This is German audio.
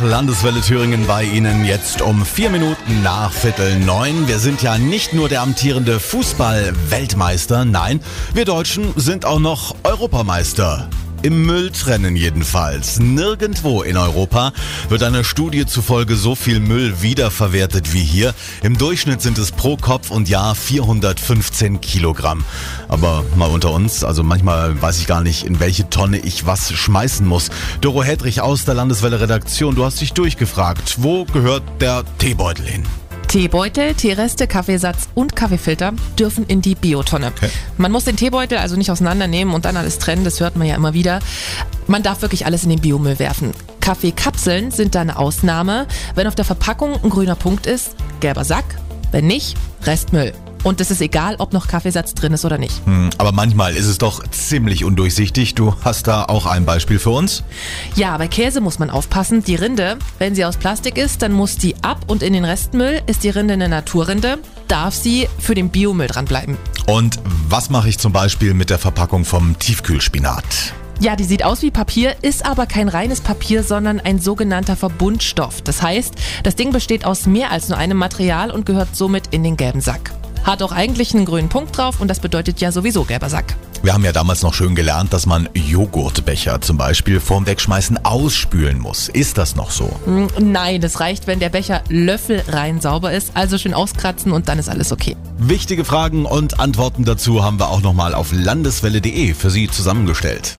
Landeswelle Thüringen bei Ihnen jetzt um vier Minuten nach Viertel neun. Wir sind ja nicht nur der amtierende Fußball-Weltmeister, nein, wir Deutschen sind auch noch Europameister. Im Mülltrennen jedenfalls. Nirgendwo in Europa wird einer Studie zufolge so viel Müll wiederverwertet wie hier. Im Durchschnitt sind es pro Kopf und Jahr 415 Kilogramm. Aber mal unter uns, also manchmal weiß ich gar nicht, in welche Tonne ich was schmeißen muss. Doro Hedrich aus der Landeswelle Redaktion, du hast dich durchgefragt. Wo gehört der Teebeutel hin? Teebeutel, Teereste, Kaffeesatz und Kaffeefilter dürfen in die Biotonne. Okay. Man muss den Teebeutel also nicht auseinandernehmen und dann alles trennen, das hört man ja immer wieder. Man darf wirklich alles in den Biomüll werfen. Kaffeekapseln sind da eine Ausnahme. Wenn auf der Verpackung ein grüner Punkt ist, gelber Sack. Wenn nicht, Restmüll. Und es ist egal, ob noch Kaffeesatz drin ist oder nicht. Hm, aber manchmal ist es doch ziemlich undurchsichtig. Du hast da auch ein Beispiel für uns? Ja, bei Käse muss man aufpassen. Die Rinde, wenn sie aus Plastik ist, dann muss die ab und in den Restmüll. Ist die Rinde eine Naturrinde, darf sie für den Biomüll dranbleiben. Und was mache ich zum Beispiel mit der Verpackung vom Tiefkühlspinat? Ja, die sieht aus wie Papier, ist aber kein reines Papier, sondern ein sogenannter Verbundstoff. Das heißt, das Ding besteht aus mehr als nur einem Material und gehört somit in den gelben Sack. Hat auch eigentlich einen grünen Punkt drauf und das bedeutet ja sowieso gelber Sack. Wir haben ja damals noch schön gelernt, dass man Joghurtbecher zum Beispiel vorm Wegschmeißen ausspülen muss. Ist das noch so? Hm, Nein, es reicht, wenn der Becher löffelrein sauber ist. Also schön auskratzen und dann ist alles okay. Wichtige Fragen und Antworten dazu haben wir auch nochmal auf landeswelle.de für Sie zusammengestellt.